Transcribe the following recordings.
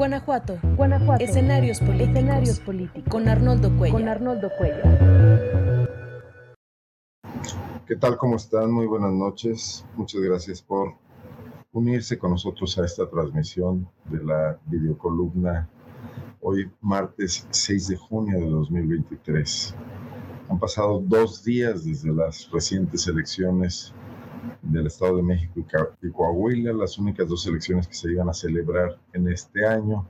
Guanajuato. Guanajuato. Escenarios políticos. Escenarios políticos. Con Arnoldo Cuellar. Con Arnoldo ¿Qué tal? ¿Cómo están? Muy buenas noches. Muchas gracias por unirse con nosotros a esta transmisión de la videocolumna hoy martes 6 de junio de 2023. Han pasado dos días desde las recientes elecciones del Estado de México y Coahuila, las únicas dos elecciones que se iban a celebrar en este año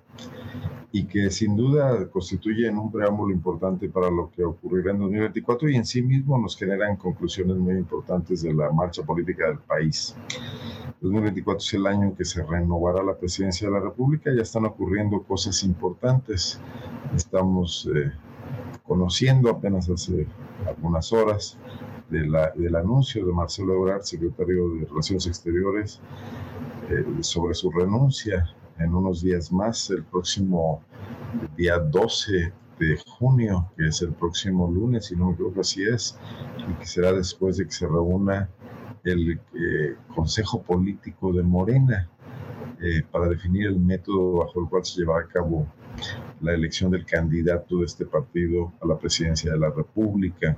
y que sin duda constituyen un preámbulo importante para lo que ocurrirá en 2024 y en sí mismo nos generan conclusiones muy importantes de la marcha política del país. 2024 es el año que se renovará la presidencia de la República, ya están ocurriendo cosas importantes. Estamos eh, conociendo apenas hace algunas horas del anuncio de Marcelo Ebrard, secretario de Relaciones Exteriores, eh, sobre su renuncia en unos días más, el próximo día 12 de junio, que es el próximo lunes, si no me equivoco, así es, y que será después de que se reúna el eh, Consejo Político de Morena eh, para definir el método bajo el cual se llevará a cabo la elección del candidato de este partido a la presidencia de la República.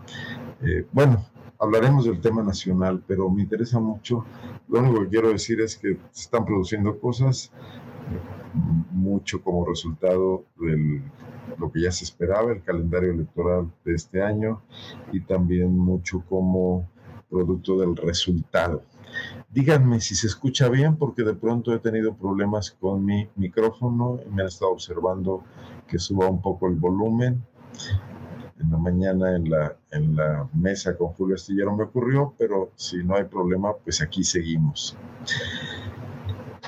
bueno, hablaremos del tema nacional, pero me interesa mucho. Lo único que quiero decir es que se están produciendo cosas mucho como resultado de lo que ya se esperaba, el calendario electoral de este año, y también mucho como producto del resultado. Díganme si se escucha bien, porque de pronto he tenido problemas con mi micrófono me han estado observando que suba un poco el volumen en la mañana en la, en la mesa con Julio Astillero me ocurrió, pero si no hay problema, pues aquí seguimos.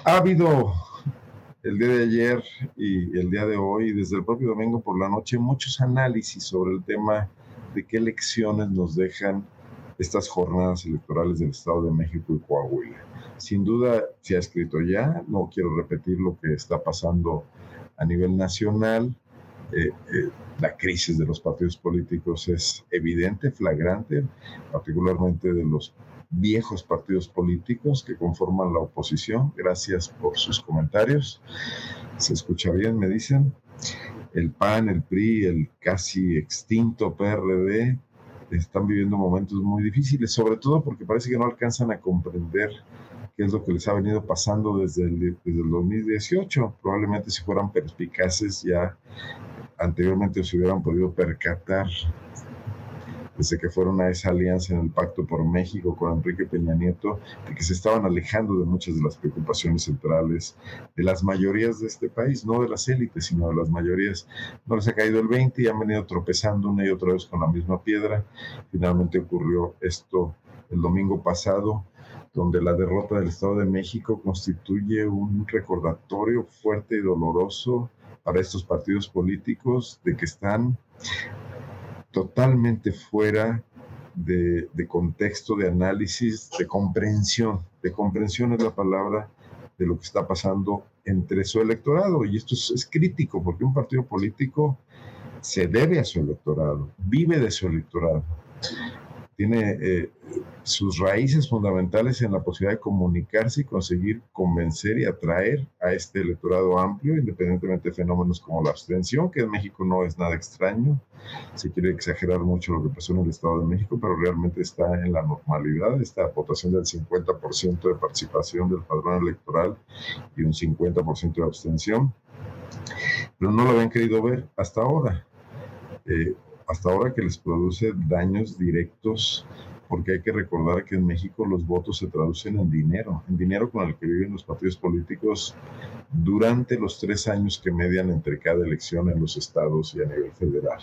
Ha habido el día de ayer y el día de hoy, desde el propio domingo por la noche, muchos análisis sobre el tema de qué lecciones nos dejan estas jornadas electorales del Estado de México y Coahuila. Sin duda se ha escrito ya, no quiero repetir lo que está pasando a nivel nacional, eh, eh, la crisis de los partidos políticos es evidente, flagrante, particularmente de los viejos partidos políticos que conforman la oposición. Gracias por sus comentarios. Se escucha bien, me dicen. El PAN, el PRI, el casi extinto PRD están viviendo momentos muy difíciles, sobre todo porque parece que no alcanzan a comprender qué es lo que les ha venido pasando desde el, desde el 2018. Probablemente si fueran perspicaces ya anteriormente se hubieran podido percatar desde que fueron a esa alianza en el Pacto por México con Enrique Peña Nieto, de que se estaban alejando de muchas de las preocupaciones centrales de las mayorías de este país, no de las élites, sino de las mayorías. No les ha caído el 20 y han venido tropezando una y otra vez con la misma piedra. Finalmente ocurrió esto el domingo pasado, donde la derrota del Estado de México constituye un recordatorio fuerte y doloroso para estos partidos políticos de que están totalmente fuera de, contexto, de análisis, de comprensión. De comprensión es la palabra de lo que está pasando entre su electorado. Y esto es, crítico porque un partido político se debe a su electorado, vive de su electorado. Tiene eh, sus raíces fundamentales en la posibilidad de comunicarse y conseguir convencer y atraer a este electorado amplio, independientemente de fenómenos como la abstención, que en México no es nada extraño. Se quiere exagerar mucho lo que pasó en el Estado de México, pero realmente está en la normalidad, esta votación del 50% de participación del padrón electoral y un 50% de abstención. Pero no lo habían querido ver hasta ahora. Eh, hasta ahora que les produce daños directos porque hay que recordar que en México los votos se traducen en dinero, en dinero con el que viven los partidos políticos durante los tres años que median entre cada elección en los estados y a nivel federal.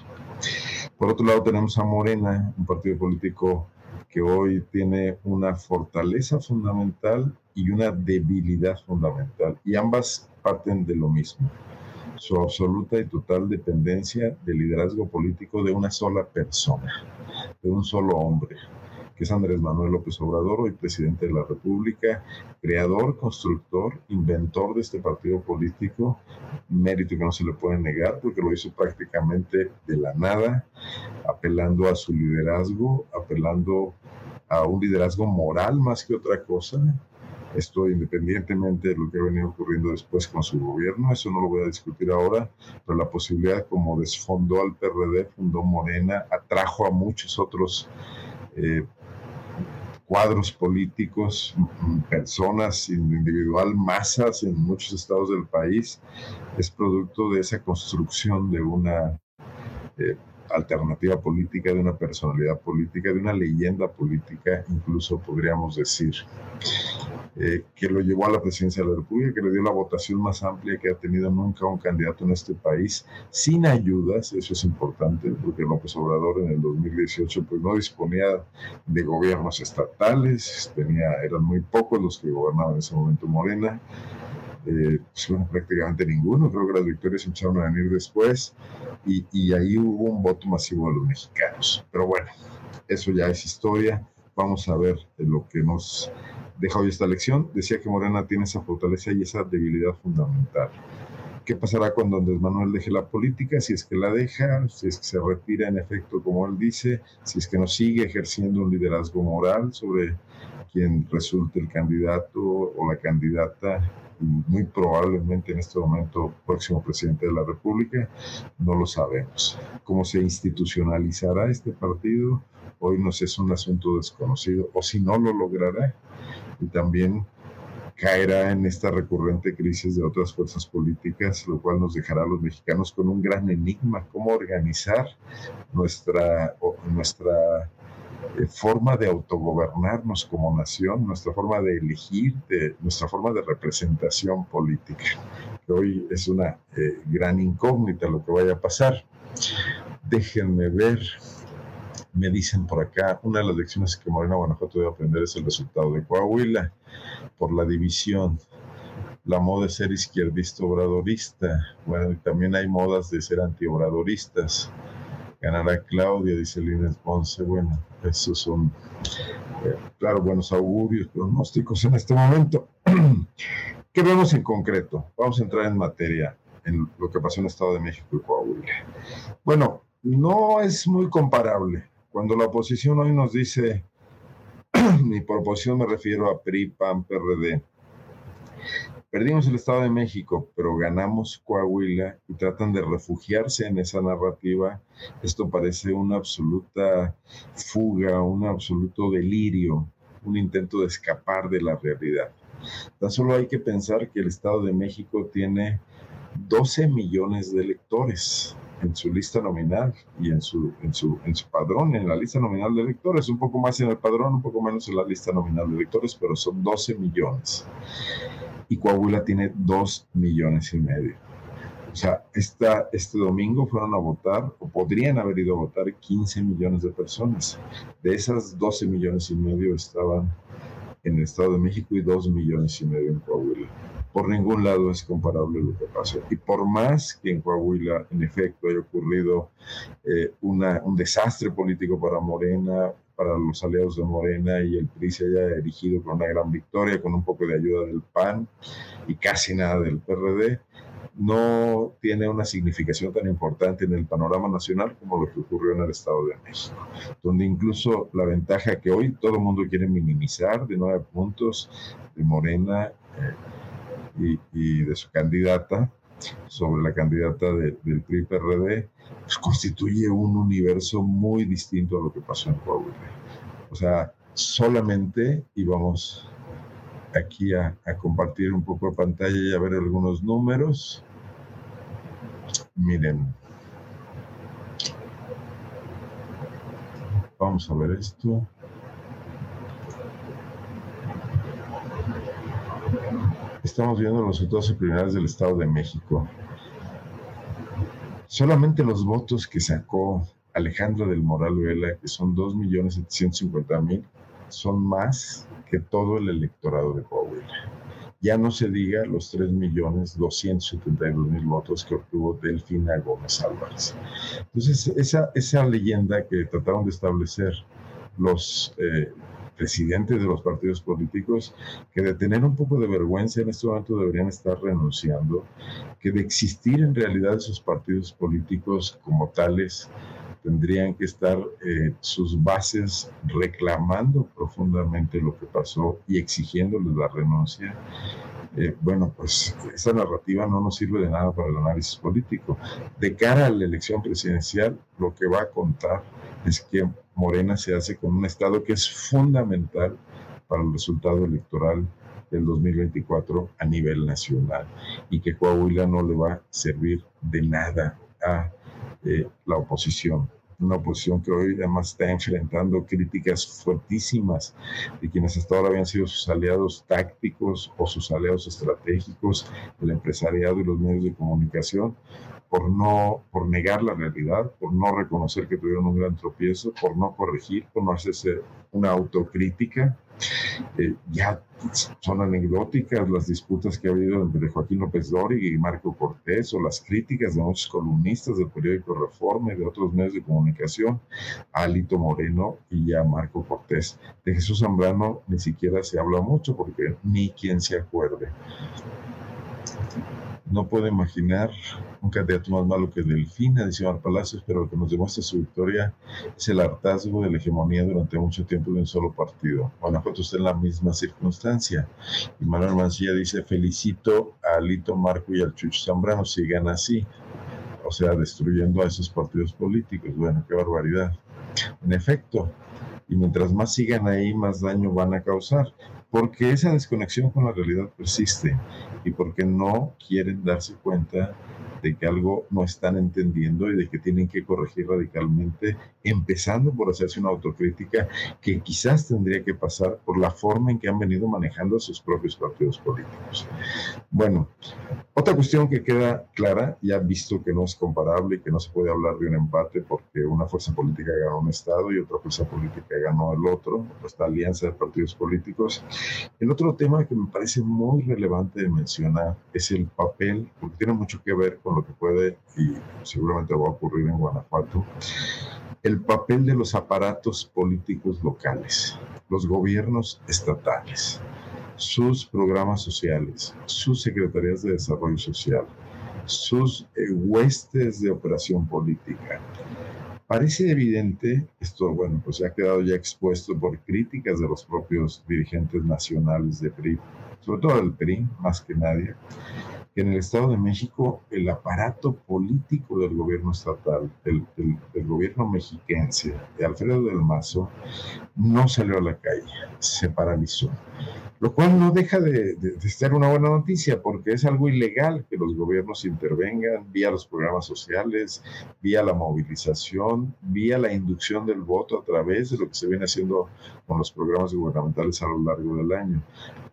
Por otro lado tenemos a Morena, un partido político que hoy tiene una fortaleza fundamental y una debilidad fundamental, y ambas parten de lo mismo su absoluta y total dependencia del liderazgo político de una sola persona, de un solo hombre, que es Andrés Manuel López Obrador, hoy presidente de la República, creador, constructor, inventor de este partido político, mérito que no se le puede negar porque lo hizo prácticamente de la nada, apelando a su liderazgo, apelando a un liderazgo moral más que otra cosa, Esto independientemente de lo que ha venido ocurriendo después con su gobierno, eso no lo voy a discutir ahora, pero la posibilidad como desfondó al PRD, fundó Morena, atrajo a muchos otros eh, cuadros políticos, personas individual, masas en muchos estados del país, es producto de esa construcción de una eh, alternativa política, de una personalidad política, de una leyenda política, incluso podríamos decir, eh, que lo llevó a la presidencia de la República, que le dio la votación más amplia que ha tenido nunca un candidato en este país, sin ayudas, eso es importante, porque López Obrador en el 2018 pues no disponía de gobiernos estatales, tenía, eran muy pocos los que gobernaban en ese momento Morena, eh, pues, bueno, prácticamente ninguno, creo que las victorias empezaron a venir después y, y ahí hubo un voto masivo de los mexicanos. Pero bueno, eso ya es historia. Vamos a ver lo que nos deja hoy esta lección. Decía que Morena tiene esa fortaleza y esa debilidad fundamental. ¿Qué pasará cuando Andrés Manuel deje la política? Si es que la deja, si es que se retira en efecto, como él dice, si es que no sigue ejerciendo un liderazgo moral sobre quien resulte el candidato o la candidata muy probablemente en este momento próximo presidente de la República, no lo sabemos. ¿Cómo se institucionalizará este partido? Hoy nos es un asunto desconocido, o si no lo logrará, y también caerá en esta recurrente crisis de otras fuerzas políticas, lo cual nos dejará a los mexicanos con un gran enigma, cómo organizar nuestra, nuestra eh, forma de autogobernarnos como nación, nuestra forma de elegir, nuestra forma de representación política, hoy es una eh, gran incógnita lo que vaya a pasar. Déjenme ver, me dicen por acá, una de las lecciones que Morena Guanajuato debe aprender es el resultado de Coahuila, por la división la moda de ser izquierdista obradorista. Bueno, y también hay modas de ser antiobradoristas ganará Claudia, dice Línez Ponce. Bueno, esos son, eh, claro, buenos augurios, pronósticos en este momento. ¿Qué vemos en concreto? Vamos a entrar en materia en lo que pasó en el Estado de México y Coahuila. Bueno, no es muy comparable. Cuando la oposición hoy nos dice, mi por oposición me refiero a PRI, PAN, PRD, Perdimos el Estado de México, pero ganamos Coahuila y tratan de refugiarse en esa narrativa. Esto parece una absoluta fuga, un absoluto delirio, un intento de escapar de la realidad. Tan solo hay que pensar que el Estado de México tiene 12 millones de electores en su lista nominal y en su, en su, en su padrón, en la lista nominal de electores, un poco más en el padrón, un poco menos en la lista nominal de electores, pero son 12 millones y Coahuila tiene dos millones y medio. O sea, esta, este domingo fueron a votar, o podrían haber ido a votar 15 millones de personas. De esas 12 millones y medio estaban en el Estado de México y 2 millones y medio en Coahuila. Por ningún lado es comparable lo que pasó. Y por más que en Coahuila, en efecto, haya ocurrido eh, una, un desastre político para Morena, para los aliados de Morena y el PRI se haya erigido con una gran victoria, con un poco de ayuda del PAN y casi nada del PRD, no tiene una significación tan importante en el panorama nacional como lo que ocurrió en el Estado de México, donde incluso la ventaja que hoy todo el mundo quiere minimizar de nueve puntos de Morena eh, y, de su candidata sobre la candidata del PRI-PRD, pues, constituye un universo muy distinto a lo que pasó en Coahuila. O sea, solamente íbamos aquí a, a, compartir un poco de pantalla y a ver algunos números. Miren. Vamos a ver esto. Estamos viendo los resultados preliminares del Estado de México. Solamente los votos que sacó Alejandro del Moral Vela, que son 2.750.000, son más que todo el electorado de Coahuila. Ya no se diga los 3.272.000 votos que obtuvo Delfina Gómez Álvarez. Entonces, esa, esa leyenda que trataron de establecer los eh, presidentes de los partidos políticos que de tener un poco de vergüenza en este momento deberían estar renunciando, que de existir en realidad esos partidos políticos como tales tendrían que estar eh, sus bases reclamando profundamente lo que pasó y exigiéndoles la renuncia. Eh, bueno, pues esa narrativa no nos sirve de nada para el análisis político. De cara a la elección presidencial, lo que va a contar es que Morena se hace con un Estado que es fundamental para el resultado electoral del 2024 a nivel nacional y que Coahuila no le va a servir de nada a la oposición. Una oposición que hoy además está enfrentando críticas fuertísimas de quienes hasta ahora habían sido sus aliados tácticos o sus aliados estratégicos, el empresariado y los medios de comunicación, por no, por negar la realidad, por no reconocer que tuvieron un gran tropiezo, por no corregir, por no hacerse una autocrítica. Eh, ya son anecdóticas las disputas que ha habido entre Joaquín López Dóriga y Marco Cortés, o las críticas de muchos columnistas del periódico Reforma y de otros medios de comunicación Alito Moreno y a Marco Cortés. De Jesús Zambrano ni siquiera se habla mucho porque ni quien se acuerde. No puedo imaginar un candidato más malo que Delfina, dice Mar Palacios, pero lo que nos demuestra su victoria es el hartazgo de la hegemonía durante mucho tiempo de un solo partido. Guanajuato está en la misma circunstancia. Y Manuel Mancilla dice, felicito a Alito Marco y al Chucho Zambrano, sigan así. O sea, destruyendo a esos partidos políticos. Bueno, qué barbaridad. En efecto, y mientras más sigan ahí, más daño van a causar porque esa desconexión con la realidad persiste y porque no quieren darse cuenta de que algo no están entendiendo y de que tienen que corregir radicalmente, empezando por hacerse una autocrítica que quizás tendría que pasar por la forma en que han venido manejando sus propios partidos políticos. Bueno, otra cuestión que queda clara, ya visto que no es comparable y que no se puede hablar de un empate porque una fuerza política ganó un Estado y otra fuerza política ganó el otro, esta alianza de partidos políticos. El otro tema que me parece muy relevante de mencionar es el papel, porque tiene mucho que ver con lo que puede y seguramente va a ocurrir en Guanajuato, el papel de los aparatos políticos locales, los gobiernos estatales, sus programas sociales, sus secretarías de desarrollo social, sus eh, huestes de operación política. Parece evidente, esto bueno, pues ha quedado ya expuesto por críticas de los propios dirigentes nacionales de PRI, sobre todo del PRI, más que nadie, que en el Estado de México el aparato político del gobierno estatal, del, gobierno mexiquense, de Alfredo del Mazo, no salió a la calle, se paralizó. Lo cual no deja de, de, ser una buena noticia porque es algo ilegal que los gobiernos intervengan vía los programas sociales, vía la movilización, vía la inducción del voto a través de lo que se viene haciendo con los programas gubernamentales a lo largo del año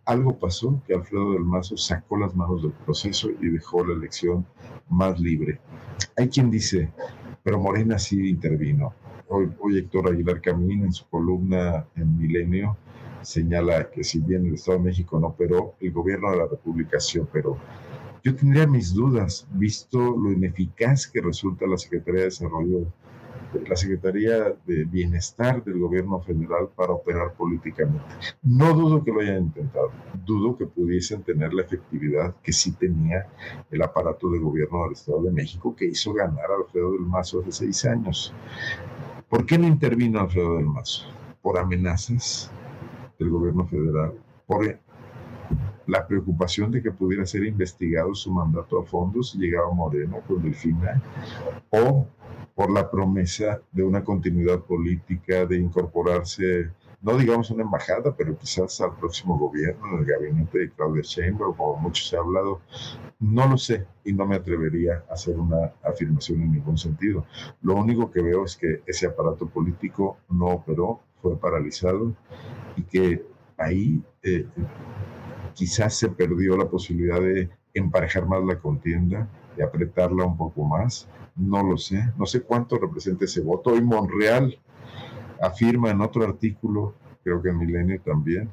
algo pasó que Alfredo del Mazo sacó las manos del proceso y dejó la elección más libre. Hay quien dice, pero Morena sí intervino. Hoy, Héctor Aguilar Camín en su columna en Milenio señala que si bien el Estado de México no operó, el gobierno de la República sí operó. Yo tendría mis dudas, visto lo ineficaz que resulta la Secretaría de Desarrollo la Secretaría de Bienestar del Gobierno Federal para operar políticamente. No dudo que lo hayan intentado, dudo que pudiesen tener la efectividad que sí tenía el aparato de gobierno del Estado de México que hizo ganar a Alfredo del Mazo hace seis años. ¿Por qué no intervino Alfredo del Mazo? Por amenazas del gobierno federal, por la preocupación de que pudiera ser investigado su mandato a fondo si llegaba Moreno con Delfina, o por la promesa de una continuidad política, de incorporarse, no digamos una embajada, pero quizás al próximo gobierno, en el gabinete de Claudia Sheinbaum, como mucho se ha hablado. No lo sé y no me atrevería a hacer una afirmación en ningún sentido. Lo único que veo es que ese aparato político no operó, fue paralizado y que ahí eh, quizás se perdió la posibilidad de emparejar más la contienda, de apretarla un poco más no lo sé, no sé cuánto representa ese voto. Hoy Monreal afirma en otro artículo, creo que en Milenio también,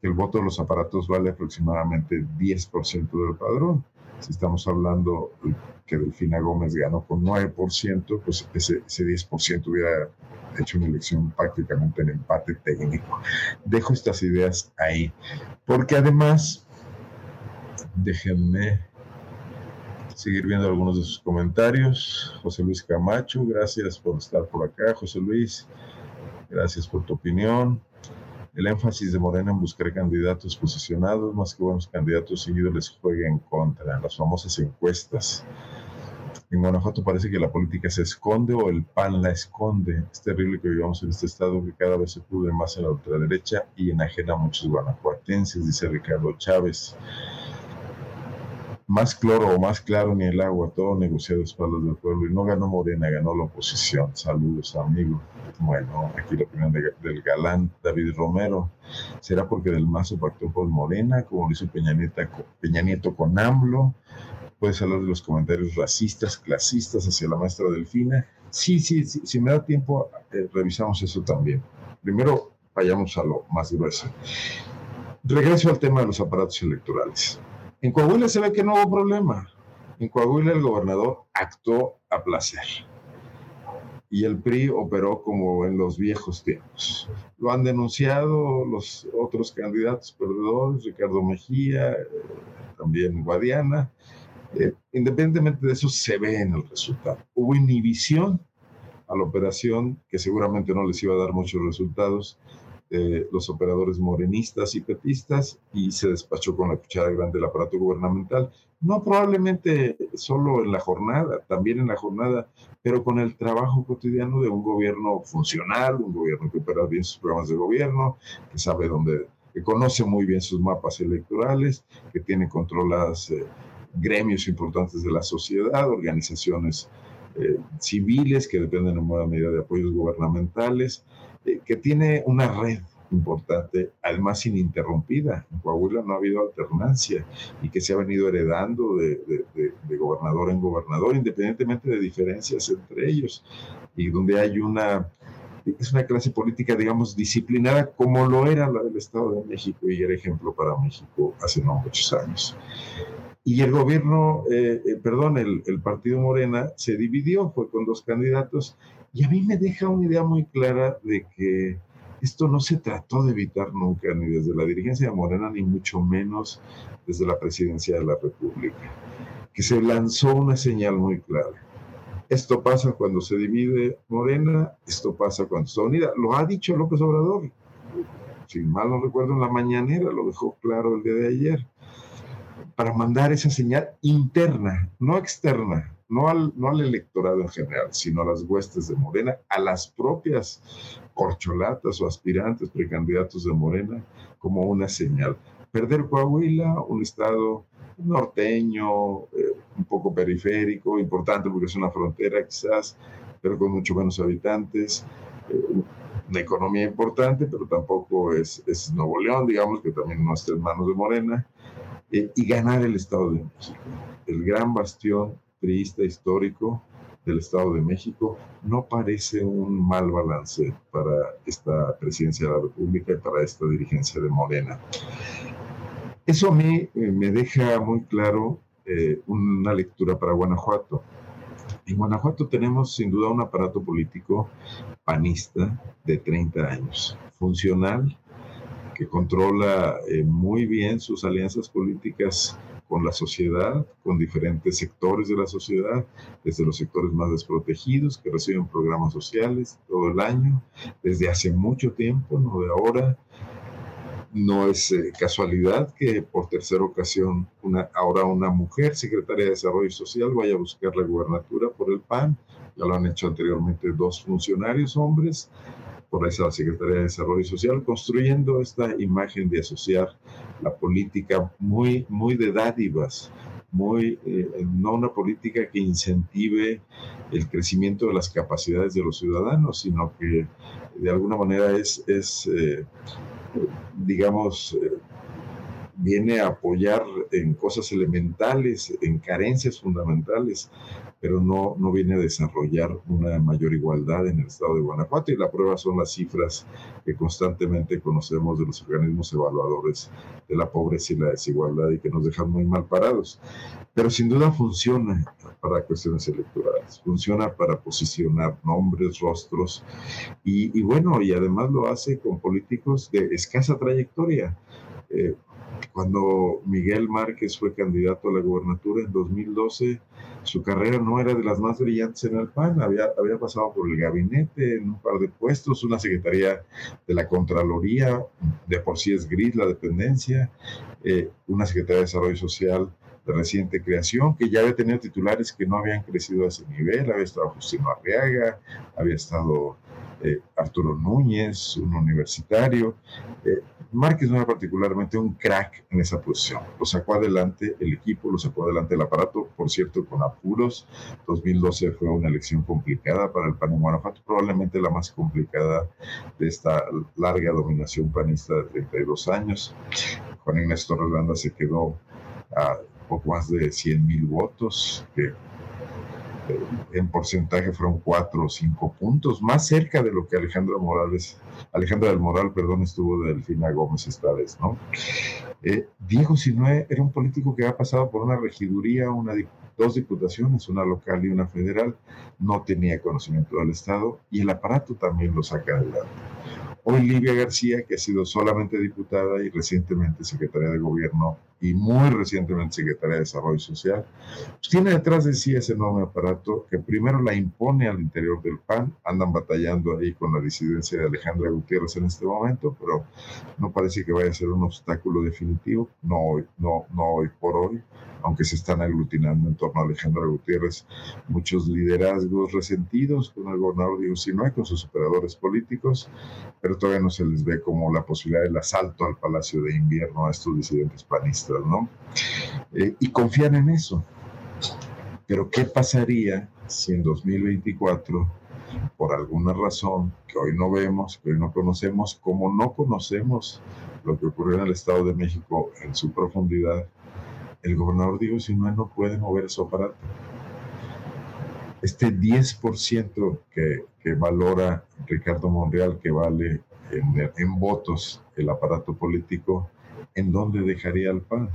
que el voto de los aparatos vale aproximadamente 10% del padrón. Si estamos hablando que Delfina Gómez ganó con 9%, pues ese, ese 10% hubiera hecho una elección prácticamente en empate técnico. Dejo estas ideas ahí, porque además, déjenme seguir viendo algunos de sus comentarios. José Luis Camacho, gracias por estar por acá. José Luis, gracias por tu opinión. El énfasis de Morena en buscar candidatos posicionados, más que buenos candidatos seguidos, les juega en contra. Las famosas encuestas. En Guanajuato parece que la política se esconde o el PAN la esconde. Es terrible que vivamos en este estado que cada vez se cubre más en la ultraderecha y enajena a muchos guanajuatenses, dice Ricardo Chávez. Más cloro o más claro ni el agua, todo negociado a espaldas del pueblo. Y no ganó Morena, ganó la oposición. Saludos, amigo. Bueno, aquí la opinión del galán David Romero. ¿Será porque Del Mazo pactó con Morena, como lo hizo Peña, Peña Nieto con AMLO? puedes hablar de los comentarios racistas, clasistas hacia la maestra Delfina. Sí, sí, sí si me da tiempo, eh, revisamos eso también. Primero, vayamos a lo más grueso. Regreso al tema de los aparatos electorales. En Coahuila se ve que no hubo problema. En Coahuila el gobernador actuó a placer. Y el PRI operó como en los viejos tiempos. Lo han denunciado los otros candidatos perdedores, Ricardo Mejía, también Guadiana, eh, independientemente de eso, se ve en el resultado. Hubo inhibición a la operación que seguramente no les iba a dar muchos resultados de los operadores morenistas y petistas y se despachó con la cuchara grande del aparato gubernamental. No probablemente solo en la jornada, también en la jornada, pero con el trabajo cotidiano de un gobierno funcional, un gobierno que opera bien sus programas de gobierno, que sabe dónde, que conoce muy bien sus mapas electorales, que tiene controladas... Eh, gremios importantes de la sociedad, organizaciones eh, civiles que dependen en buena medida de apoyos gubernamentales, eh, que tiene una red importante, además ininterrumpida. En Coahuila no ha habido alternancia y que se ha venido heredando de, de, gobernador en gobernador, independientemente de diferencias entre ellos, y donde hay una es una clase política, digamos, disciplinada como lo era la del Estado de México y era ejemplo para México hace no muchos años. Y el gobierno, eh, eh, perdón, el, el, partido Morena se dividió, fue con dos candidatos, y a mí me deja una idea muy clara de que esto no se trató de evitar nunca, ni desde la dirigencia de Morena, ni mucho menos desde la presidencia de la República, que se lanzó una señal muy clara. Esto pasa cuando se divide Morena, esto pasa cuando está unida. Lo ha dicho López Obrador, si mal no recuerdo, en la mañanera, lo dejó claro el día de ayer para mandar esa señal interna, no externa, no al, no al electorado en general, sino a las huestes de Morena, a las propias corcholatas o aspirantes precandidatos de Morena, como una señal. Perder Coahuila, un estado norteño, eh, un poco periférico, importante porque es una frontera quizás, pero con mucho menos habitantes, eh, una economía importante, pero tampoco es, es Nuevo León, digamos, que también no está en manos de Morena, eh, y ganar el Estado de México. El gran bastión priista histórico del Estado de México no parece un mal balance para esta presidencia de la República y para esta dirigencia de Morena. Eso a mí eh, me deja muy claro eh, una lectura para Guanajuato. En Guanajuato tenemos sin duda un aparato político panista de 30 años, funcional, que controla eh, muy bien sus alianzas políticas con la sociedad, con diferentes sectores de la sociedad, desde los sectores más desprotegidos que reciben programas sociales todo el año, desde hace mucho tiempo, no de ahora. No es eh, casualidad que por tercera ocasión una, ahora una mujer secretaria de Desarrollo Social vaya a buscar la gubernatura por el PAN. Ya lo han hecho anteriormente dos funcionarios hombres por esa Secretaría de Desarrollo Social, construyendo esta imagen de asociar la política muy, muy de dádivas, muy, eh, no una política que incentive el crecimiento de las capacidades de los ciudadanos, sino que de alguna manera es, es eh, digamos, eh, viene a apoyar en cosas elementales, en carencias fundamentales, pero no, no viene a desarrollar una mayor igualdad en el estado de Guanajuato. Y la prueba son las cifras que constantemente conocemos de los organismos evaluadores de la pobreza y la desigualdad y que nos dejan muy mal parados. Pero sin duda funciona para cuestiones electorales, funciona para posicionar nombres, rostros y, y bueno, y además lo hace con políticos de escasa trayectoria. Eh, cuando Miguel Márquez fue candidato a la gubernatura en 2012, su carrera no era de las más brillantes en el PAN, había, había pasado por el gabinete en un par de puestos, una secretaría de la Contraloría, de por sí es gris la dependencia, eh, una secretaría de Desarrollo Social de reciente creación, que ya había tenido titulares que no habían crecido a ese nivel, había estado Justino Arriaga, había estado eh, Arturo Núñez, un universitario. Eh, Márquez no era particularmente un crack en esa posición. Lo sacó adelante el equipo, lo sacó adelante el aparato, por cierto, con apuros. 2012 fue una elección complicada para el PAN en Guanajuato, probablemente la más complicada de esta larga dominación panista de 32 años. Juan Inés Torres se quedó a poco más de 100 mil votos, que en porcentaje fueron cuatro o cinco puntos, más cerca de lo que Alejandro Morales, Alejandra del Moral, perdón, estuvo de Delfina Gómez esta vez, ¿no? Eh, Diego Sinue era un político que ha pasado por una regiduría, una, dos diputaciones, una local y una federal, no tenía conocimiento del Estado y el aparato también lo saca adelante. Hoy Livia García, que ha sido solamente diputada y recientemente secretaria de gobierno y muy recientemente secretaria de Desarrollo Social, pues tiene detrás de sí ese enorme aparato que primero la impone al interior del PAN, andan batallando ahí con la disidencia de Alejandra Gutiérrez en este momento, pero no parece que vaya a ser un obstáculo definitivo, no hoy, no, no hoy por hoy, aunque se están aglutinando en torno a Alejandra Gutiérrez muchos liderazgos resentidos con el gobernador Diego Sinue, con sus operadores políticos, pero todavía no se les ve como la posibilidad del asalto al Palacio de Invierno a estos disidentes panistas, Eh, y confían en eso. Pero ¿qué pasaría si en 2024, por alguna razón que hoy no vemos, que hoy no conocemos, como no conocemos lo que ocurrió en el Estado de México en su profundidad, el gobernador Diego Sinue no puede mover su aparato. Este 10% que, que valora Ricardo Monreal, que vale en, en, votos el aparato político, ¿en dónde dejaría el PAN?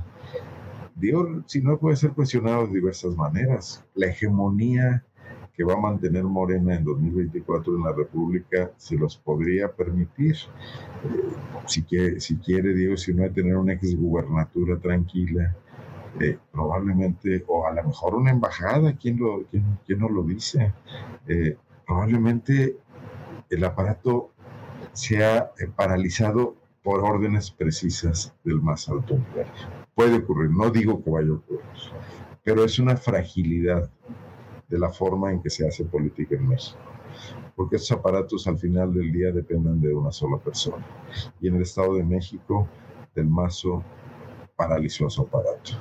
Diego Sinue puede ser cuestionado de diversas maneras. La hegemonía que va a mantener Morena en 2024 en la República se los podría permitir. Eh, si, quiere, si quiere Diego Sinue tener una exgubernatura tranquila, eh, probablemente, o a lo mejor una embajada, ¿quién, lo, quién, nos lo dice? Eh, probablemente el aparato sea eh, paralizado por órdenes precisas del más alto nivel. Puede ocurrir, no digo que vaya a ocurrir, pero es una fragilidad de la forma en que se hace política en México. Porque esos aparatos al final del día dependen de una sola persona. Y en el Estado de México, del Mazo paralizó su aparato.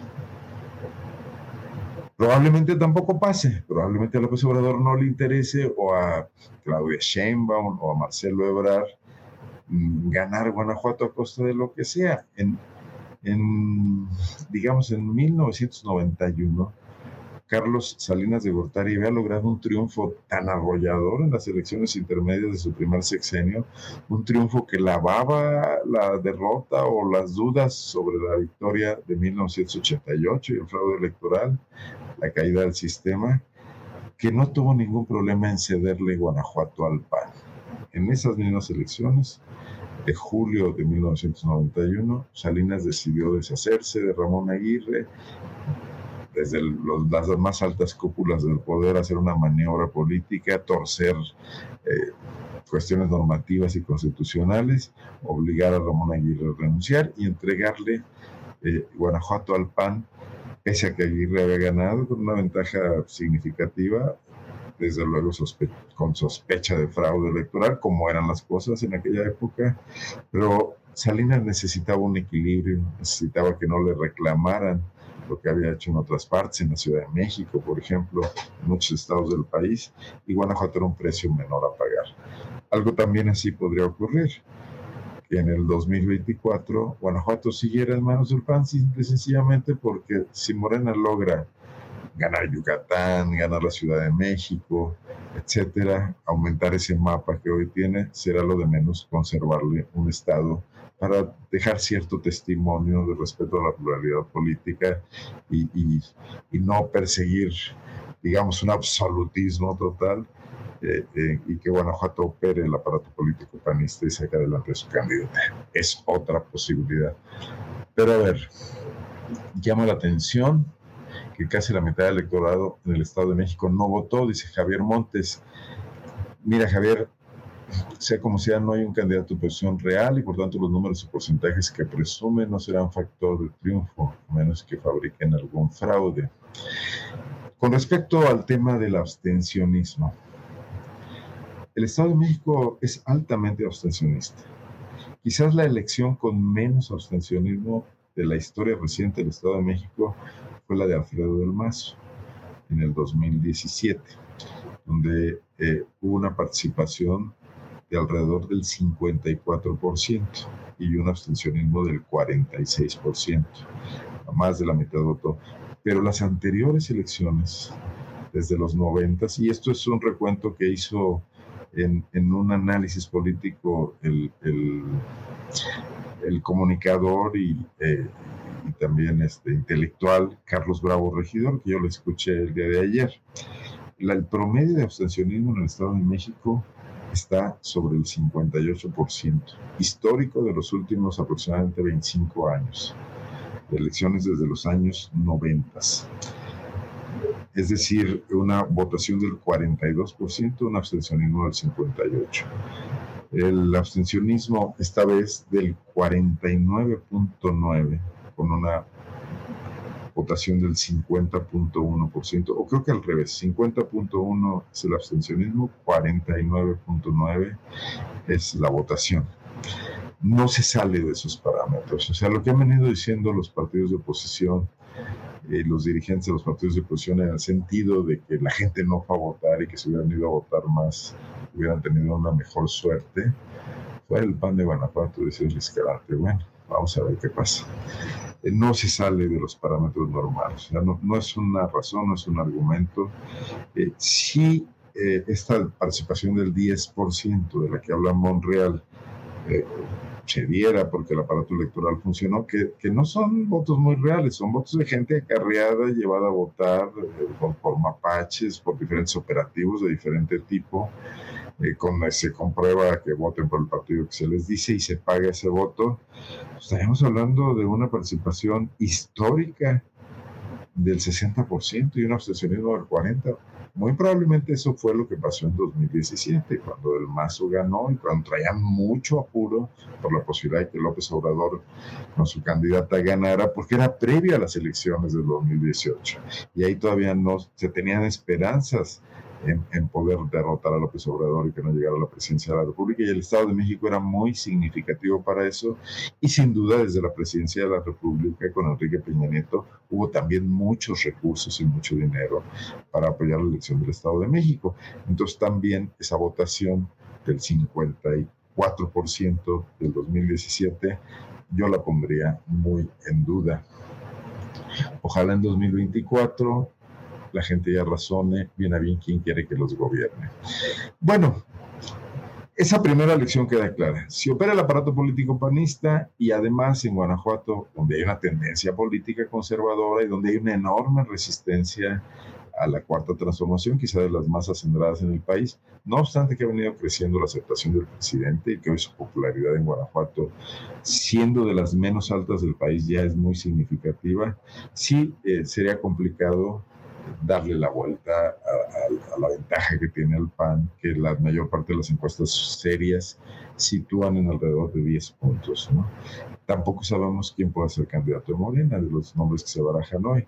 Probablemente tampoco pase, probablemente a López Obrador no le interese o a Claudia Sheinbaum o a Marcelo Ebrard ganar Guanajuato a costa de lo que sea. En, en digamos, en 1991 Carlos Salinas de Gortari había logrado un triunfo tan arrollador en las elecciones intermedias de su primer sexenio, un triunfo que lavaba la derrota o las dudas sobre la victoria de 1988 y el fraude electoral, la caída del sistema, que no tuvo ningún problema en cederle Guanajuato al PAN. En esas mismas elecciones, de julio de 1991, Salinas decidió deshacerse de Ramón Aguirre, desde las más altas cúpulas del poder hacer una maniobra política, torcer eh, cuestiones normativas y constitucionales, obligar a Ramón Aguirre a renunciar y entregarle eh, Guanajuato al PAN, pese a que Aguirre había ganado con una ventaja significativa, desde luego con sospecha de fraude electoral, como eran las cosas en aquella época, pero Salinas necesitaba un equilibrio, necesitaba que no le reclamaran lo que había hecho en otras partes, en la Ciudad de México, por ejemplo, en muchos estados del país, y Guanajuato era un precio menor a pagar. Algo también así podría ocurrir, que en el 2024 Guanajuato siguiera en manos del PAN simple y sencillamente porque si Morena logra ganar Yucatán, ganar la Ciudad de México, etcétera, aumentar ese mapa que hoy tiene, será lo de menos conservarle un estado para dejar cierto testimonio de respeto a la pluralidad política y, no perseguir, digamos, un absolutismo total eh, eh, y que Guanajuato opere el aparato político panista y saque adelante a su candidato. Es otra posibilidad. Pero a ver, llama la atención que casi la mitad del electorado en el Estado de México no votó, dice Javier Montes. Mira, Javier, sea como sea, no hay un candidato de oposición real y por tanto los números y porcentajes que presumen no serán factor de triunfo, a menos que fabriquen algún fraude. Con respecto al tema del abstencionismo, el Estado de México es altamente abstencionista. Quizás la elección con menos abstencionismo de la historia reciente del Estado de México fue la de Alfredo del Mazo en el 2017, donde eh, hubo una participación de alrededor del 54% y un abstencionismo del 46%, más de la mitad votó. Pero las anteriores elecciones, desde los 90, y esto es un recuento que hizo en, un análisis político el, el, comunicador y, eh, y, también este intelectual Carlos Bravo Regidor, que yo lo escuché el día de ayer. el promedio de abstencionismo en el Estado de México está sobre el 58%, histórico de los últimos aproximadamente 25 años, de elecciones desde los años 90 es decir, una votación del 42%, un abstencionismo del 58%. El abstencionismo esta vez del 49.9%, con una votación del 50.1%, o creo que al revés, 50.1 es el abstencionismo, 49.9 es la votación. No se sale de esos parámetros. O sea, lo que han venido diciendo los partidos de oposición eh, los dirigentes de los partidos de oposición en el sentido de que la gente no fue a votar y que si hubieran ido a votar más hubieran tenido una mejor suerte, fue el pan de Guanajuato, el Escalante. Bueno, vamos a ver qué pasa. Eh, no se sale de los parámetros normales, no, no, es una razón, no es un argumento. Eh, sí, esta participación del 10% de la que habla Monreal, se diera porque el aparato electoral funcionó, que, que, no son votos muy reales, son votos de gente acarreada, llevada a votar eh, por, mapaches, por diferentes operativos de diferente tipo, eh, con, se comprueba que voten por el partido que se les dice y se paga ese voto. Estaríamos hablando de una participación histórica del 60% y un abstencionismo del 40%. Muy probablemente eso fue lo que pasó en 2017, cuando el Mazo ganó y cuando traían mucho apuro por la posibilidad de que López Obrador con su candidata ganara, porque era previa a las elecciones del 2018. Y ahí todavía no se tenían esperanzas en, poder derrotar a López Obrador y que no llegara a la presidencia de la República. Y el Estado de México era muy significativo para eso. Y sin duda, desde la presidencia de la República con Enrique Peña Nieto, hubo también muchos recursos y mucho dinero para apoyar la elección del Estado de México. Entonces, también esa votación del 54% del 2017, yo la pondría muy en duda. Ojalá en 2024 la gente ya razone bien a bien quién quiere que los gobierne. Bueno, esa primera lección queda clara. Si opera el aparato político panista y además en Guanajuato, donde hay una tendencia política conservadora y donde hay una enorme resistencia a la cuarta transformación, quizá de las más acendradas en el país, no obstante que ha venido creciendo la aceptación del presidente y que hoy su popularidad en Guanajuato, siendo de las menos altas del país, ya es muy significativa, sí eh, sería complicado darle la vuelta a, la ventaja que tiene el PAN, que la mayor parte de las encuestas serias sitúan en alrededor de 10 puntos. ¿no? Tampoco sabemos quién puede ser candidato de Morena, de los nombres que se barajan hoy.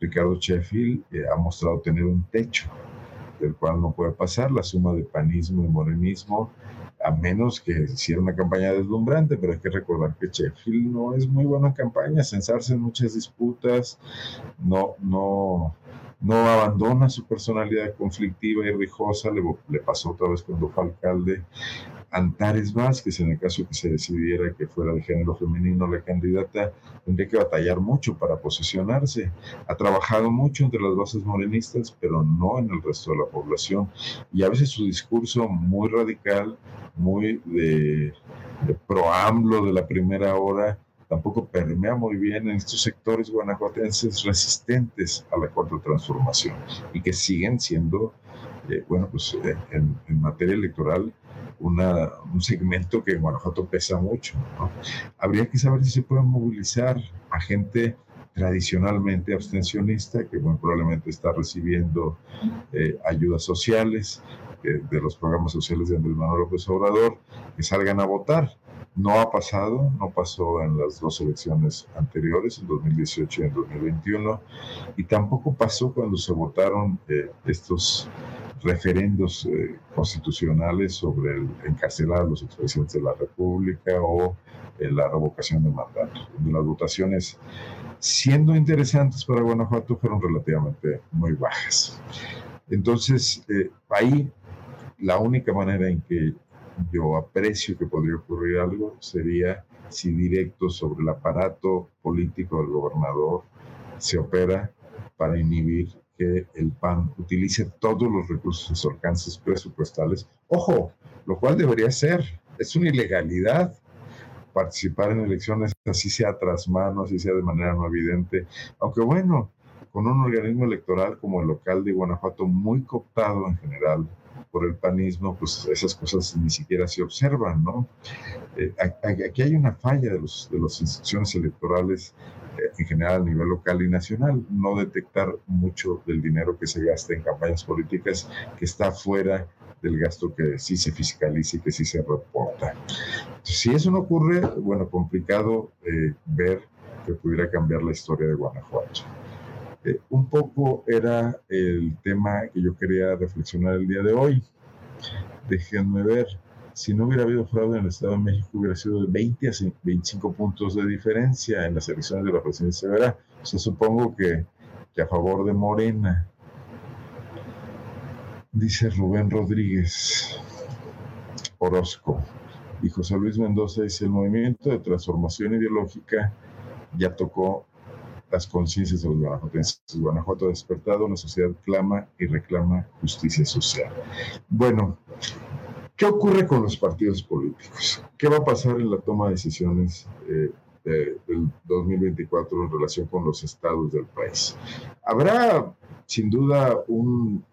Ricardo Sheffield eh, ha mostrado tener un techo del cual no puede pasar la suma de panismo y morenismo, a menos que hiciera una campaña deslumbrante, pero hay que recordar que Sheffield no es muy bueno en campaña, censarse en muchas disputas, no, no, no abandona su personalidad conflictiva y rijosa, le, pasó otra vez cuando fue alcalde. Antares Vázquez, en el caso que se decidiera que fuera de género femenino la candidata, tendría que batallar mucho para posicionarse. Ha trabajado mucho entre las bases morenistas, pero no en el resto de la población. Y a veces su discurso muy radical, muy de, de pro de la primera hora, tampoco permea muy bien en estos sectores guanajuatenses resistentes a la cuarta transformación y que siguen siendo, eh, bueno, pues eh, en, materia electoral un segmento que en Guanajuato pesa mucho. Habría que saber si se puede movilizar a gente tradicionalmente abstencionista, que probablemente está recibiendo eh, ayudas sociales eh, de los programas sociales de Andrés Manuel López Obrador, que salgan a votar. No ha pasado, no pasó en las dos elecciones anteriores, en 2018 y en 2021, y tampoco pasó cuando se votaron eh, estos referendos eh, constitucionales sobre el encarcelar a los expresidentes de la República o eh, la revocación de mandato, donde las votaciones, siendo interesantes para Guanajuato, fueron relativamente muy bajas. Entonces, ahí la única manera en que yo aprecio que podría ocurrir algo sería si directo sobre el aparato político del gobernador se opera para inhibir que el PAN utilice todos los recursos de sus alcances presupuestales. Ojo, lo cual debería ser, es una ilegalidad participar en elecciones, así sea tras manos, así sea de manera no evidente, aunque bueno, con un organismo electoral como el local de Guanajuato muy cooptado en general, por el panismo, pues esas cosas ni siquiera se observan, ¿no? Eh, aquí hay una falla de, los, de las instituciones electorales eh, en general a nivel local y nacional, no detectar mucho del dinero que se gasta en campañas políticas que está fuera del gasto que sí se fiscaliza y que sí se reporta. si eso no ocurre, bueno, complicado eh, ver que pudiera cambiar la historia de Guanajuato. Eh, un poco era el tema que yo quería reflexionar el día de hoy. Déjenme ver, si no hubiera habido fraude en el Estado de México, hubiera sido de 20 a 25 puntos de diferencia en las elecciones de la presidencia verá. O sea, supongo que, que a favor de Morena. Dice Rubén Rodríguez Orozco. Y José Luis Mendoza dice, el movimiento de transformación ideológica ya tocó las conciencias de los guanajuatenses. Guanajuato ha despertado, la sociedad clama y reclama justicia social. Bueno, ¿qué ocurre con los partidos políticos? ¿Qué va a pasar en la toma de decisiones eh, del 2024 en relación con los estados del país? Habrá sin duda un,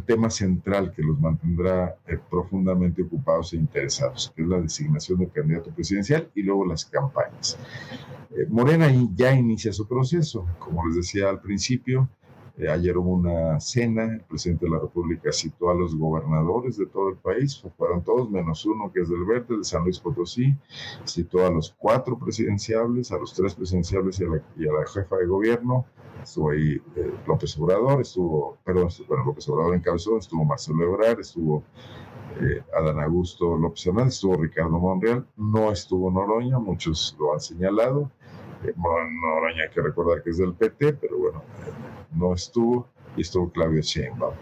tema central que los mantendrá eh, profundamente ocupados e interesados, es la designación del candidato presidencial y luego las campañas. Eh, Morena ya inicia su proceso. Como les decía al principio, eh, ayer hubo una cena, el presidente de la República citó a los gobernadores de todo el país, fueron todos menos uno que es del Verde, de San Luis Potosí, citó a los cuatro presidenciables, a los tres presidenciables y a la, jefa de gobierno, estuvo ahí eh, López Obrador, estuvo, perdón, bueno, López Obrador encabezó, estuvo Marcelo Ebrard, estuvo Adán Augusto López Hernández, estuvo Ricardo Monreal, no estuvo Noroña, muchos lo han señalado, Noroña hay que recordar que es del PT, pero bueno, no estuvo y estuvo Claudio Sheinbaum.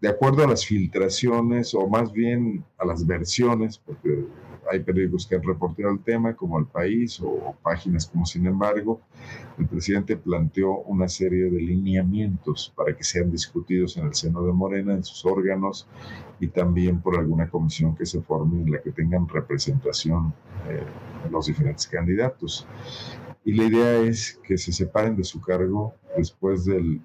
De acuerdo a las filtraciones, o más bien a las versiones, porque hay periódicos que han reportado el tema, como El País o, páginas como Sin embargo, el presidente planteó una serie de lineamientos para que sean discutidos en el seno de Morena, en sus órganos y también por alguna comisión que se forme en la que tengan representación eh, los diferentes candidatos. Y la idea es que se separen de su cargo después del,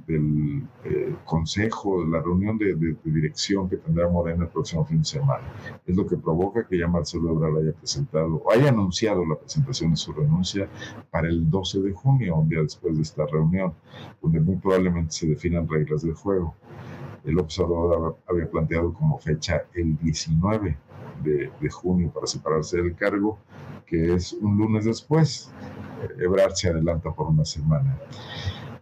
eh, consejo, de la reunión de, dirección que tendrá Morena el próximo fin de semana. Es lo que provoca que ya Marcelo Ebrard haya presentado, o haya anunciado la presentación de su renuncia para el 12 de junio, un día después de esta reunión, donde muy probablemente se definan reglas del juego. El observador había planteado como fecha el 19 de, junio para separarse del cargo, que es un lunes después. Ebrard se adelanta por una semana.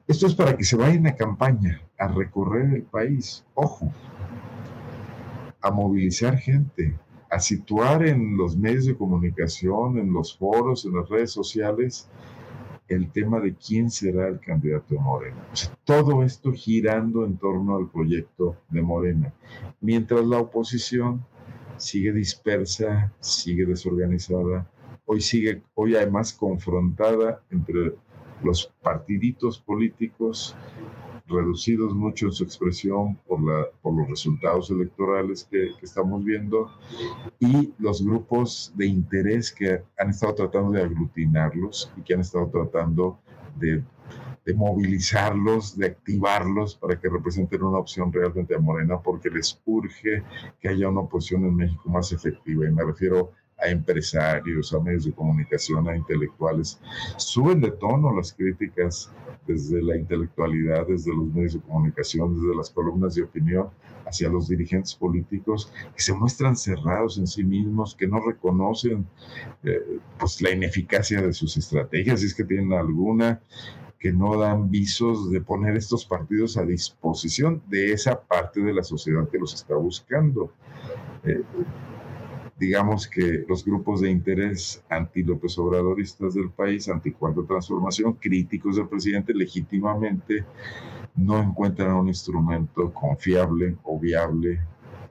Esto es para que se vayan a campaña, a recorrer el país, ojo, a movilizar gente, a situar en los medios de comunicación, en los foros, en las redes sociales, el tema de quién será el candidato de Morena. todo esto girando en torno al proyecto de Morena, mientras la oposición sigue dispersa, sigue desorganizada, hoy sigue, hoy además confrontada entre los partiditos políticos, reducidos mucho en su expresión por, la, por los resultados electorales que, que, estamos viendo, y los grupos de interés que han estado tratando de aglutinarlos y que han estado tratando de de movilizarlos, de activarlos para que representen una opción realmente a Morena, porque les urge que haya una oposición en México más efectiva. Y me refiero a empresarios, a medios de comunicación, a intelectuales. Suben de tono las críticas desde la intelectualidad, desde los medios de comunicación, desde las columnas de opinión hacia los dirigentes políticos que se muestran cerrados en sí mismos, que no reconocen eh, pues la ineficacia de sus estrategias, si es que tienen alguna, que no dan visos de poner estos partidos a disposición de esa parte de la sociedad que los está buscando. Eh, digamos que los grupos de interés anti-López Obradoristas del país, anti-cuarta transformación, críticos del presidente, legítimamente no encuentran un instrumento confiable o viable,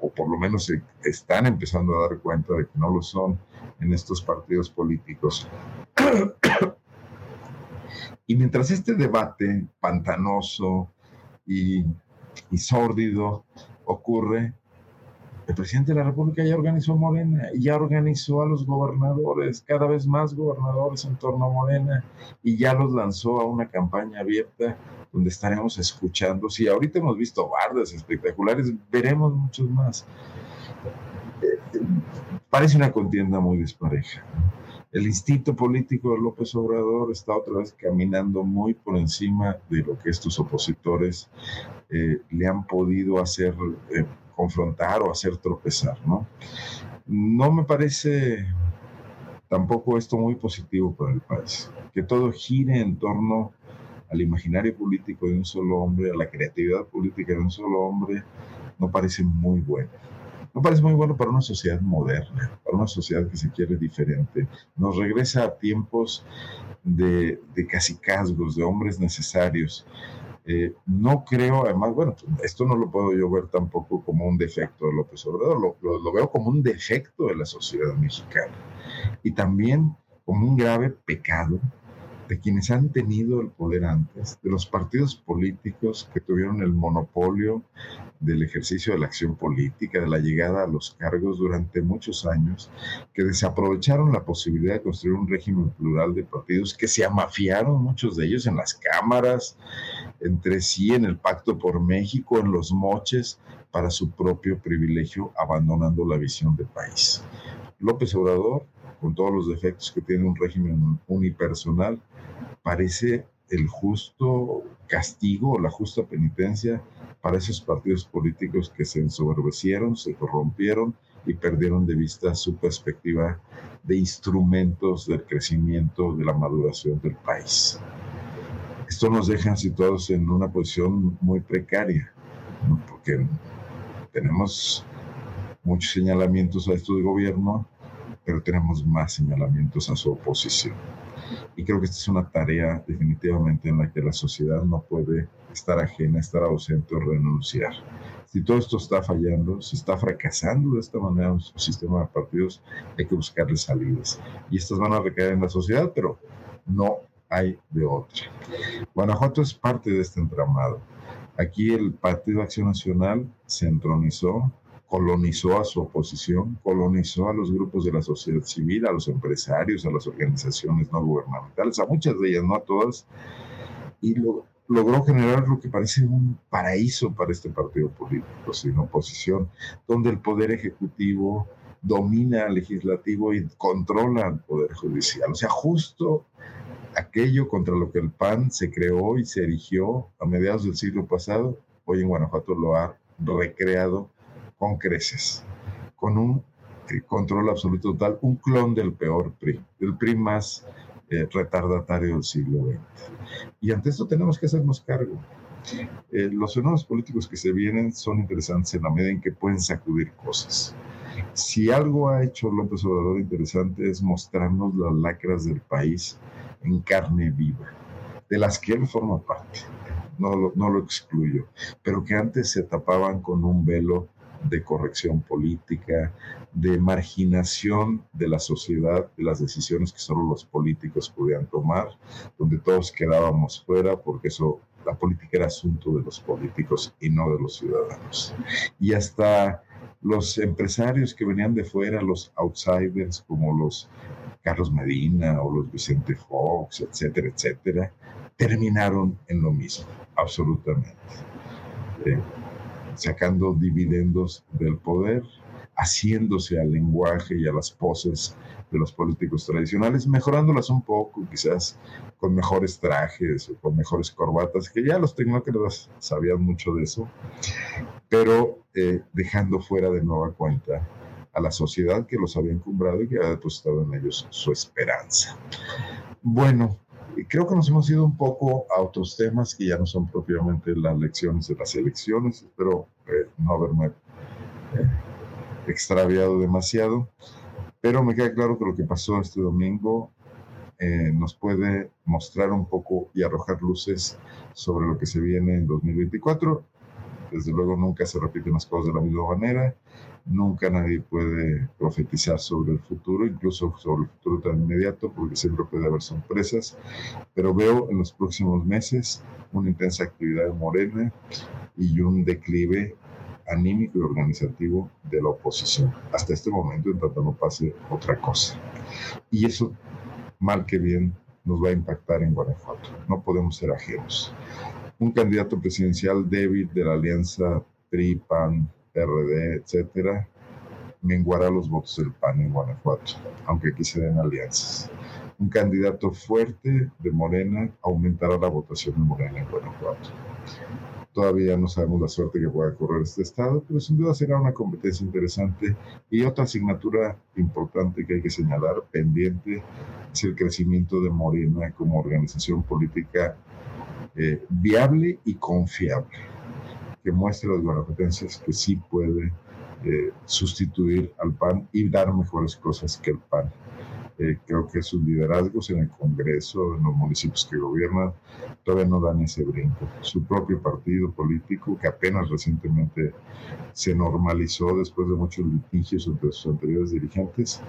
o por lo menos se están empezando a dar cuenta de que no lo son en estos partidos políticos. Y mientras este debate pantanoso y, y sórdido ocurre, el presidente de la República ya organizó Morena, ya organizó a los gobernadores, cada vez más gobernadores en torno a Morena, y ya los lanzó a una campaña abierta donde estaremos escuchando. Si ahorita hemos visto bardas espectaculares, veremos muchos más. Eh, parece una contienda muy dispareja. El instinto político de López Obrador está otra vez caminando muy por encima de lo que estos opositores eh, le han podido hacer eh, confrontar o hacer tropezar, ¿no? No me parece tampoco esto muy positivo para el país, que todo gire en torno al imaginario político de un solo hombre, a la creatividad política de un solo hombre, no parece muy bueno. No parece muy bueno para una sociedad moderna, para una sociedad que se quiere diferente. Nos regresa a tiempos de, de casicazgos, de hombres necesarios, eh, no creo, además, bueno, esto no lo puedo yo ver tampoco como un defecto de López Obrador, lo, veo como un defecto de la sociedad mexicana y también como un grave pecado de quienes han tenido el poder antes, de los partidos políticos que tuvieron el monopolio del ejercicio de la acción política, de la llegada a los cargos durante muchos años, que desaprovecharon la posibilidad de construir un régimen plural de partidos, que se amafiaron muchos de ellos en las cámaras, entre sí, en el Pacto por México, en los moches, para su propio privilegio, abandonando la visión de país. López Obrador, con todos los defectos que tiene un régimen unipersonal, parece el justo castigo o la justa penitencia para esos partidos políticos que se ensoberbecieron, se corrompieron y perdieron de vista su perspectiva de instrumentos del crecimiento, de la maduración del país. Esto nos deja situados en una posición muy precaria, porque tenemos muchos señalamientos a esto de gobierno, pero tenemos más señalamientos a su oposición. Y creo que esta es una tarea definitivamente en la que la sociedad no puede estar ajena, estar ausente o renunciar. Si todo esto está fallando, si está fracasando de esta manera nuestro sistema de partidos, hay que buscarle salidas. Y estas van a recaer en la sociedad, pero no hay de otra. Guanajuato es parte de este entramado. Aquí el Partido Acción Nacional se entronizó colonizó a su oposición, colonizó a los grupos de la sociedad civil, a los empresarios, a las organizaciones no gubernamentales, a muchas de ellas, no a todas, y lo, logró generar lo que parece un paraíso para este partido político, sin oposición, donde el poder ejecutivo domina al legislativo y controla al poder judicial. O sea, justo aquello contra lo que el PAN se creó y se erigió a mediados del siglo pasado, hoy en Guanajuato lo ha recreado con creces, con un control absoluto total, un clon del peor PRI, del PRI más eh, retardatario del siglo XX. Y ante esto tenemos que hacernos cargo. Eh, los fenómenos políticos que se vienen son interesantes en la medida en que pueden sacudir cosas. Si algo ha hecho López Obrador interesante es mostrarnos las lacras del país en carne viva, de las que él forma parte, no lo, no lo excluyo, pero que antes se tapaban con un velo de corrección política, de marginación de la sociedad, de las decisiones que solo los políticos podían tomar, donde todos quedábamos fuera porque eso, la política era asunto de los políticos y no de los ciudadanos. Y hasta los empresarios que venían de fuera, los outsiders como los Carlos Medina o los Vicente Fox, etcétera, etcétera, terminaron en lo mismo, absolutamente. Eh, sacando dividendos del poder, haciéndose al lenguaje y a las poses de los políticos tradicionales, mejorándolas un poco, quizás con mejores trajes o con mejores corbatas, que ya los tecnócratas sabían mucho de eso, pero eh, dejando fuera de nueva cuenta a la sociedad que los había encumbrado y que había depositado en ellos su esperanza. Bueno, creo que nos hemos ido un poco a otros temas que ya no son propiamente las lecciones de las elecciones. Espero eh, no haberme eh, extraviado demasiado. Pero me queda claro que lo que pasó este domingo eh, nos puede mostrar un poco y arrojar luces sobre lo que se viene en 2024. Desde luego nunca se repiten las cosas de la misma manera Nunca nadie puede profetizar sobre el futuro, incluso sobre el futuro tan inmediato, porque siempre puede haber sorpresas. Pero veo en los próximos meses una intensa actividad Morena y un declive anímico y organizativo de la oposición. Hasta este momento, en tanto no pase otra cosa. Y eso, mal que bien, nos va a impactar en Guanajuato. No podemos ser ajenos. Un candidato presidencial débil de la alianza PRI-PAN PRD, etcétera, menguará los votos del PAN en Guanajuato, aunque aquí se den alianzas. Un candidato fuerte de Morena aumentará la votación de Morena en Guanajuato. Todavía no sabemos la suerte que pueda correr este estado, pero sin duda será una competencia interesante. Y otra asignatura importante que hay que señalar, pendiente, es el crecimiento de Morena como organización política eh, viable y confiable que muestre a los guanajuatenses que sí puede eh, sustituir al PAN y dar mejores cosas que el PAN. Eh, creo que sus liderazgos en el Congreso, en los municipios que gobiernan, todavía no dan ese brinco. Su propio partido político, que apenas recientemente se normalizó después de muchos litigios entre sus anteriores dirigentes,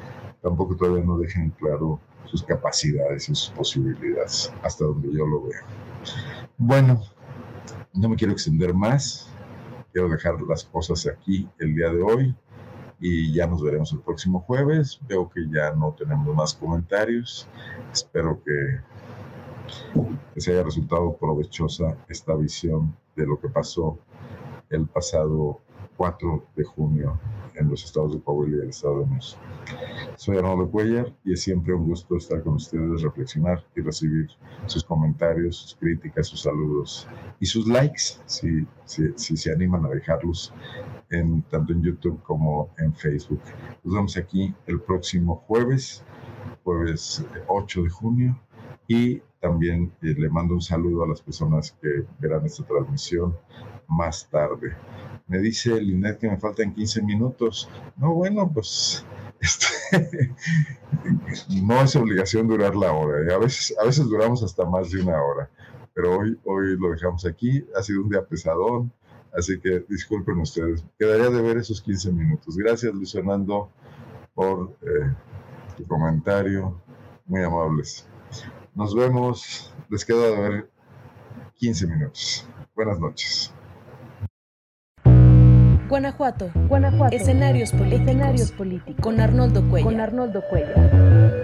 tampoco todavía no dejan claro sus capacidades y sus posibilidades, hasta donde yo lo veo. Bueno, no me quiero extender más. Quiero dejar las cosas aquí el día de hoy y ya nos veremos el próximo jueves. Veo que ya no tenemos más comentarios. Espero que les haya resultado provechosa esta visión de lo que pasó el pasado 4 de junio en los estados de Coahuila y el estado de México. Soy Arnoldo Cuellar y es siempre un gusto estar con ustedes, reflexionar y recibir sus comentarios, sus críticas, sus saludos y sus likes, si, si, se animan a dejarlos en, tanto en YouTube como en Facebook. Nos vemos aquí el próximo jueves, jueves 8 de junio, y también eh, le mando un saludo a las personas que verán esta transmisión más tarde. Me dice Linet que me faltan 15 minutos. No, bueno, pues este, no es obligación durar la hora. A, veces, a veces duramos hasta más de una hora, pero hoy, hoy lo dejamos aquí. Ha sido un día pesadón, así que disculpen ustedes. Quedaría de ver esos 15 minutos. Gracias, Luis Fernando, por eh, tu comentario. Muy amables. Nos vemos. Les queda de ver 15 minutos. Buenas noches. Guanajuato. Guanajuato. Escenarios políticos. Escenarios políticos. Con Arnoldo Cuello. Con Arnoldo Cuello.